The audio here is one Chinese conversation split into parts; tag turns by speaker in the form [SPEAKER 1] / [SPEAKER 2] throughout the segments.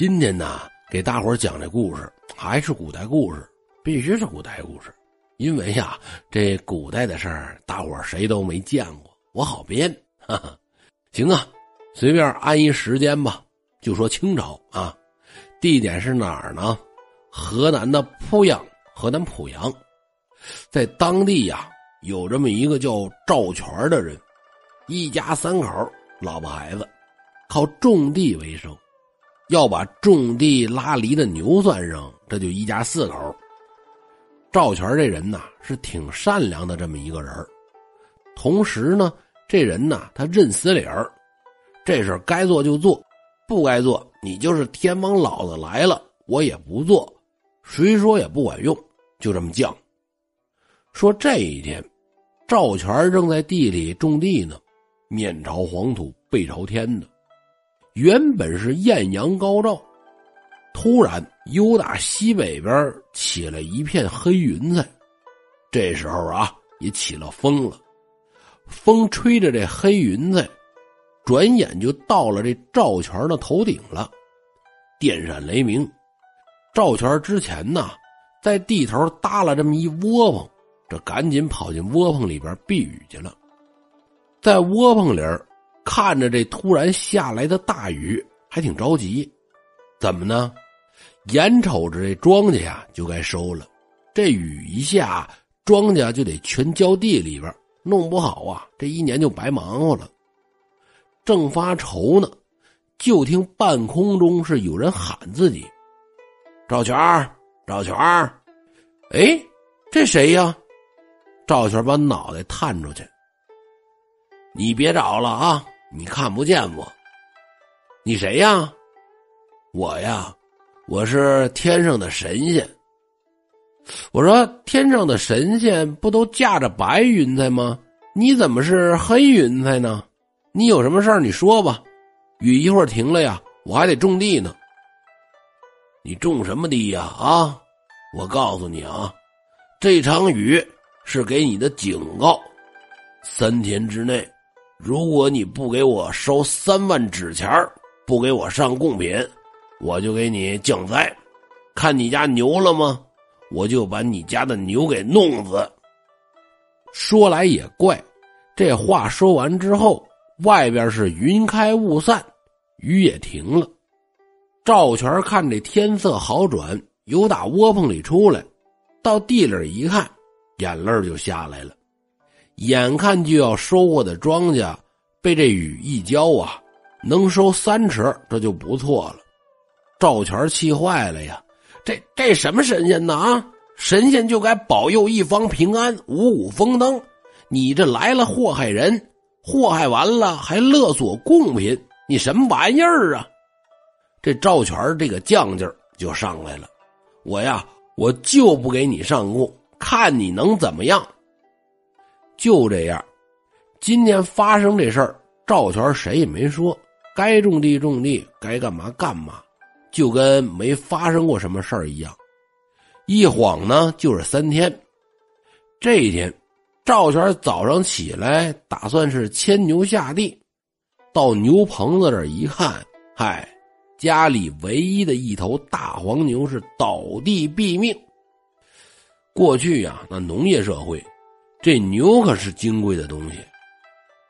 [SPEAKER 1] 今天呢，给大伙讲这故事，还是古代故事，必须是古代故事，因为呀，这古代的事儿，大伙谁都没见过，我好编。哈哈，行啊，随便安一时间吧，就说清朝啊，地点是哪儿呢？河南的濮阳，河南濮阳，在当地呀，有这么一个叫赵全的人，一家三口，老婆孩子，靠种地为生。要把种地拉犁的牛算上，这就一家四口。赵全这人呐是挺善良的这么一个人同时呢，这人呐他认死理儿，这事该做就做，不该做你就是天王老子来了我也不做，谁说也不管用，就这么犟。说这一天，赵全正在地里种地呢，面朝黄土背朝天的。原本是艳阳高照，突然由打西北边起了一片黑云彩。这时候啊，也起了风了，风吹着这黑云彩，转眼就到了这赵全的头顶了，电闪雷鸣。赵全之前呢，在地头搭了这么一窝棚，这赶紧跑进窝棚里边避雨去了，在窝棚里看着这突然下来的大雨，还挺着急。怎么呢？眼瞅着这庄稼呀就该收了，这雨一下，庄稼就得全浇地里边，弄不好啊，这一年就白忙活了。正发愁呢，就听半空中是有人喊自己：“赵全赵全哎，这谁呀？赵全把脑袋探出去：“你别找了啊！”你看不见我，你谁呀？我呀，我是天上的神仙。我说天上的神仙不都驾着白云彩吗？你怎么是黑云彩呢？你有什么事儿你说吧。雨一会儿停了呀，我还得种地呢。你种什么地呀？啊，我告诉你啊，这场雨是给你的警告，三天之内。如果你不给我收三万纸钱不给我上贡品，我就给你降灾。看你家牛了吗？我就把你家的牛给弄死。说来也怪，这话说完之后，外边是云开雾散，雨也停了。赵全看这天色好转，由打窝棚里出来，到地里一看，眼泪就下来了。眼看就要收获的庄稼，被这雨一浇啊，能收三尺，这就不错了。赵全气坏了呀！这这什么神仙呢？啊，神仙就该保佑一方平安，五谷丰登。你这来了祸害人，祸害完了还勒索贡品，你什么玩意儿啊？这赵全这个犟劲儿就上来了。我呀，我就不给你上贡，看你能怎么样。就这样，今天发生这事儿，赵全谁也没说，该种地种地，该干嘛干嘛，就跟没发生过什么事儿一样。一晃呢，就是三天。这一天，赵全早上起来，打算是牵牛下地，到牛棚子这儿一看，嗨，家里唯一的一头大黄牛是倒地毙命。过去呀，那农业社会。这牛可是金贵的东西，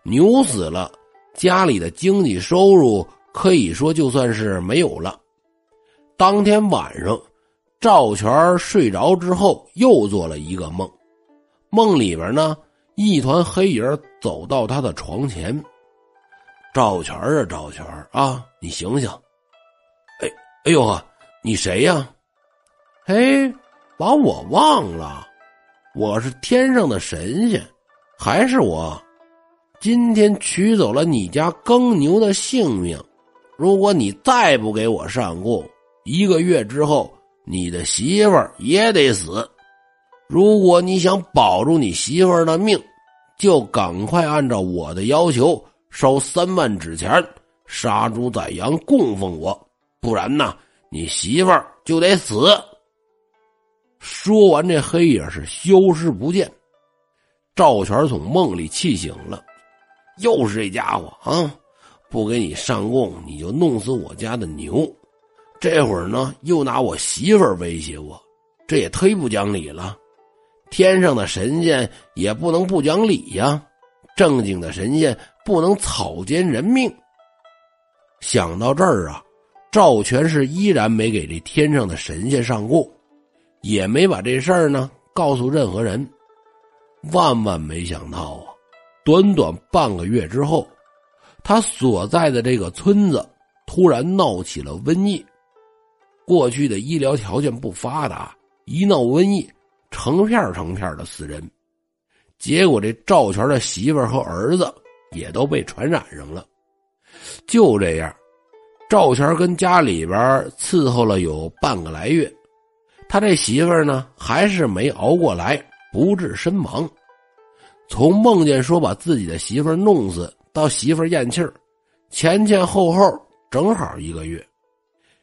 [SPEAKER 1] 牛死了，家里的经济收入可以说就算是没有了。当天晚上，赵全睡着之后又做了一个梦，梦里边呢，一团黑影走到他的床前。赵全啊，赵全啊，你醒醒！哎，哎呦呵，你谁呀？嘿，把我忘了。我是天上的神仙，还是我？今天取走了你家耕牛的性命，如果你再不给我上供，一个月之后你的媳妇儿也得死。如果你想保住你媳妇儿的命，就赶快按照我的要求烧三万纸钱，杀猪宰羊供奉我，不然呢，你媳妇儿就得死。说完，这黑影是消失不见。赵全从梦里气醒了，又是这家伙啊！不给你上供，你就弄死我家的牛。这会儿呢又拿我媳妇儿威胁我，这也忒不讲理了。天上的神仙也不能不讲理呀，正经的神仙不能草菅人命。想到这儿啊，赵全是依然没给这天上的神仙上供，也没把这事儿呢告诉任何人。万万没想到啊，短短半个月之后，他所在的这个村子突然闹起了瘟疫。过去的医疗条件不发达，一闹瘟疫，成片成片的死人。结果这赵全的媳妇和儿子也都被传染上了。就这样，赵全跟家里边伺候了有半个来月，他这媳妇儿呢还是没熬过来，不治身亡。从梦见说把自己的媳妇儿弄死，到媳妇儿咽气儿，前前后后正好一个月。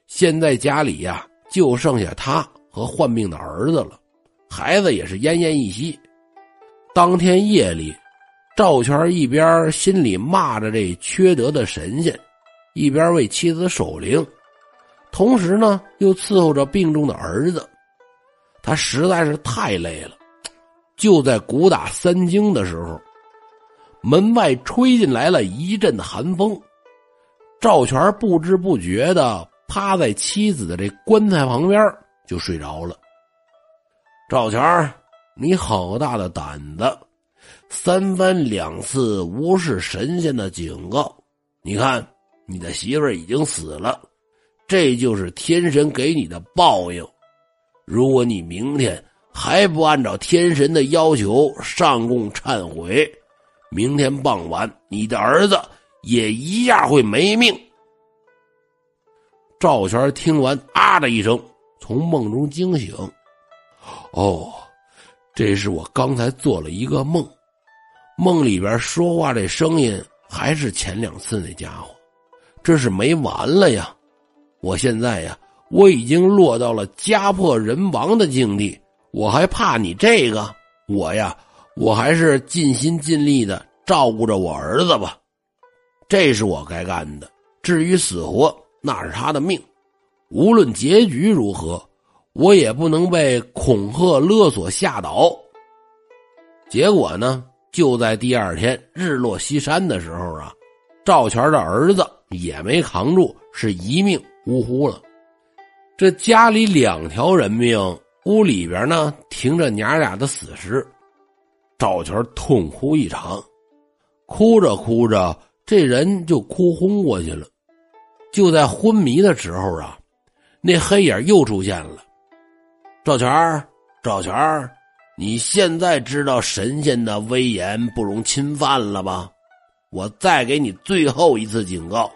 [SPEAKER 1] 现在家里呀，就剩下他和患病的儿子了，孩子也是奄奄一息。当天夜里，赵全一边心里骂着这缺德的神仙，一边为妻子守灵，同时呢又伺候着病重的儿子。他实在是太累了。就在鼓打三更的时候，门外吹进来了一阵寒风，赵全不知不觉的。趴在妻子的这棺材旁边就睡着了。赵全你好大的胆子！三番两次无视神仙的警告，你看你的媳妇已经死了，这就是天神给你的报应。如果你明天还不按照天神的要求上供忏悔，明天傍晚你的儿子也一样会没命。赵全听完，啊的一声，从梦中惊醒。哦，这是我刚才做了一个梦，梦里边说话这声音还是前两次那家伙，这是没完了呀！我现在呀，我已经落到了家破人亡的境地，我还怕你这个？我呀，我还是尽心尽力的照顾着我儿子吧，这是我该干的。至于死活，那是他的命，无论结局如何，我也不能被恐吓勒索吓倒。结果呢，就在第二天日落西山的时候啊，赵全的儿子也没扛住，是一命呜呼了。这家里两条人命，屋里边呢停着娘俩的死尸，赵全痛哭一场，哭着哭着，这人就哭昏过去了。就在昏迷的时候啊，那黑影又出现了。赵全赵全你现在知道神仙的威严不容侵犯了吧？我再给你最后一次警告：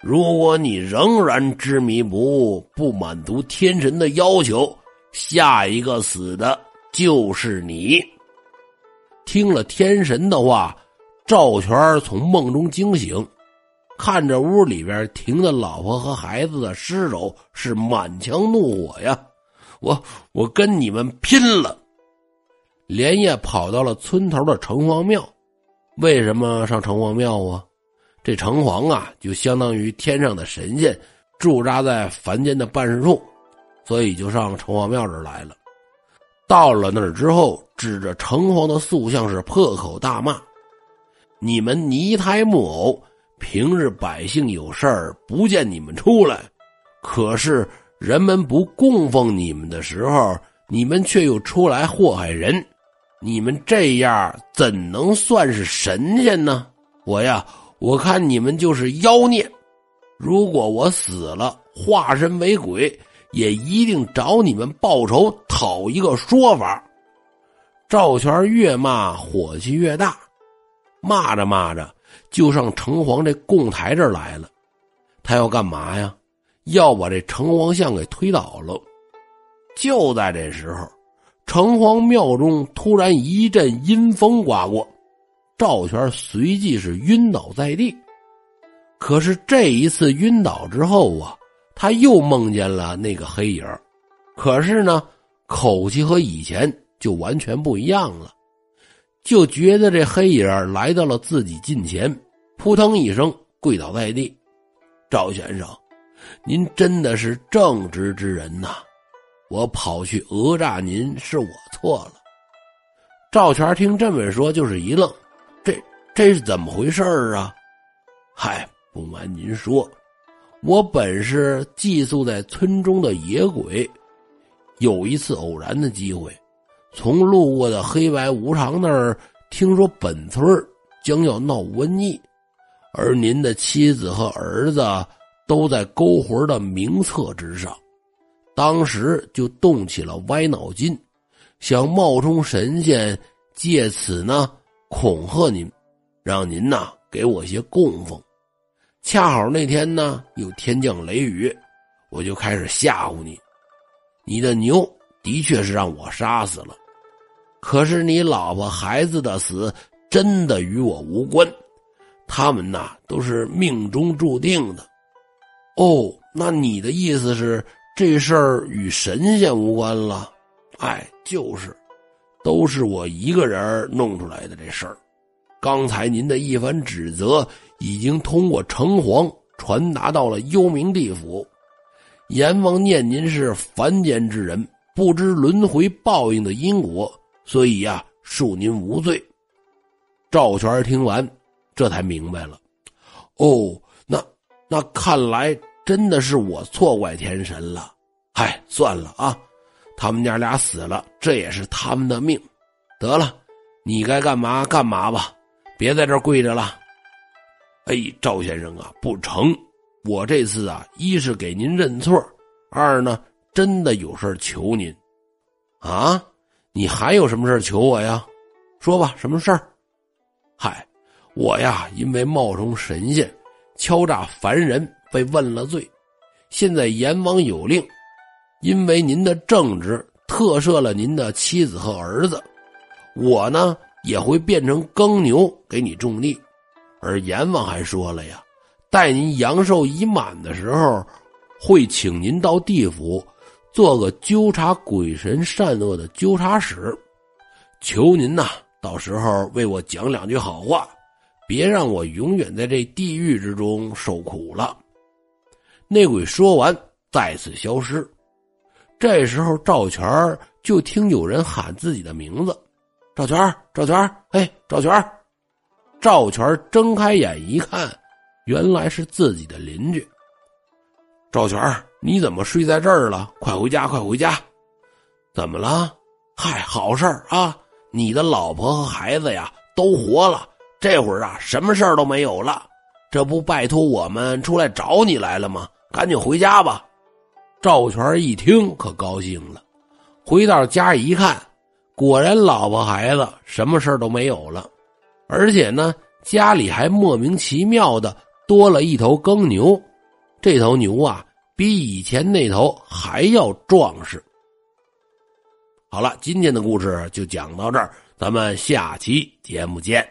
[SPEAKER 1] 如果你仍然执迷不悟，不满足天神的要求，下一个死的就是你。听了天神的话，赵全从梦中惊醒。看着屋里边停的老婆和孩子的尸首，是满腔怒火呀！我我跟你们拼了！连夜跑到了村头的城隍庙。为什么上城隍庙啊？这城隍啊，就相当于天上的神仙，驻扎在凡间的办事处，所以就上城隍庙这儿来了。到了那儿之后，指着城隍的塑像是破口大骂：“你们泥胎木偶！”平日百姓有事儿不见你们出来，可是人们不供奉你们的时候，你们却又出来祸害人，你们这样怎能算是神仙呢？我呀，我看你们就是妖孽。如果我死了，化身为鬼，也一定找你们报仇，讨一个说法。赵全越骂火气越大，骂着骂着。就上城隍这供台这儿来了，他要干嘛呀？要把这城隍像给推倒了。就在这时候，城隍庙中突然一阵阴风刮过，赵全随即是晕倒在地。可是这一次晕倒之后啊，他又梦见了那个黑影可是呢，口气和以前就完全不一样了。就觉得这黑影来到了自己近前，扑腾一声跪倒在地。赵先生，您真的是正直之人呐！我跑去讹诈您是我错了。”赵全听这么说，就是一愣：“这是怎么回事啊？”嗨，不瞒您说，我本是寄宿在村中的野鬼，有一次偶然的机会，从路过的黑白无常那儿听说本村将要闹瘟疫。而您的妻子和儿子都在勾魂的名册之上，当时就动起了歪脑筋，想冒充神仙，借此呢恐吓您，让您呐给我些供奉。恰好那天呢有天降雷雨，我就开始吓唬你。你的牛的确是让我杀死了，可是你老婆孩子的死真的与我无关。他们呐都是命中注定的，哦，那你的意思是这事儿与神仙无关了？哎，就是，都是我一个人弄出来的这事儿。刚才您的一番指责已经通过城隍传达到了幽冥地府，阎王念您是凡间之人，不知轮回报应的因果，所以呀，恕您无罪。赵全听完。这才明白了，哦，那那看来真的是我错怪天神了。嗨，算了啊，他们家俩死了，这也是他们的命。得了，你该干嘛干嘛吧，别在这跪着了。哎，赵先生啊，不成，我这次啊，一是给您认错，二呢，真的有事求您。啊，你还有什么事求我呀？说吧，什么事儿？嗨。我呀，因为冒充神仙，敲诈凡人，被问了罪。现在阎王有令，因为您的正直，特赦了您的妻子和儿子。我呢，也会变成耕牛给你种地。而阎王还说了呀，待您阳寿已满的时候，会请您到地府，做个纠察鬼神善恶的纠察使。求您呐，到时候为我讲两句好话。别让我永远在这地狱之中受苦了。那鬼说完，再次消失。这时候，赵全就听有人喊自己的名字：“赵全，赵全，哎，赵全！”赵全睁开眼一看，原来是自己的邻居。赵全，你怎么睡在这儿了？快回家，快回家！怎么了？嗨，好事啊！你的老婆和孩子呀，都活了。这会儿啊，什么事儿都没有了，这不拜托我们出来找你来了吗？赶紧回家吧。赵全一听可高兴了，回到家一看，果然老婆孩子什么事儿都没有了，而且呢，家里还莫名其妙的多了一头耕牛，这头牛啊，比以前那头还要壮实。好了，今天的故事就讲到这儿，咱们下期节目见。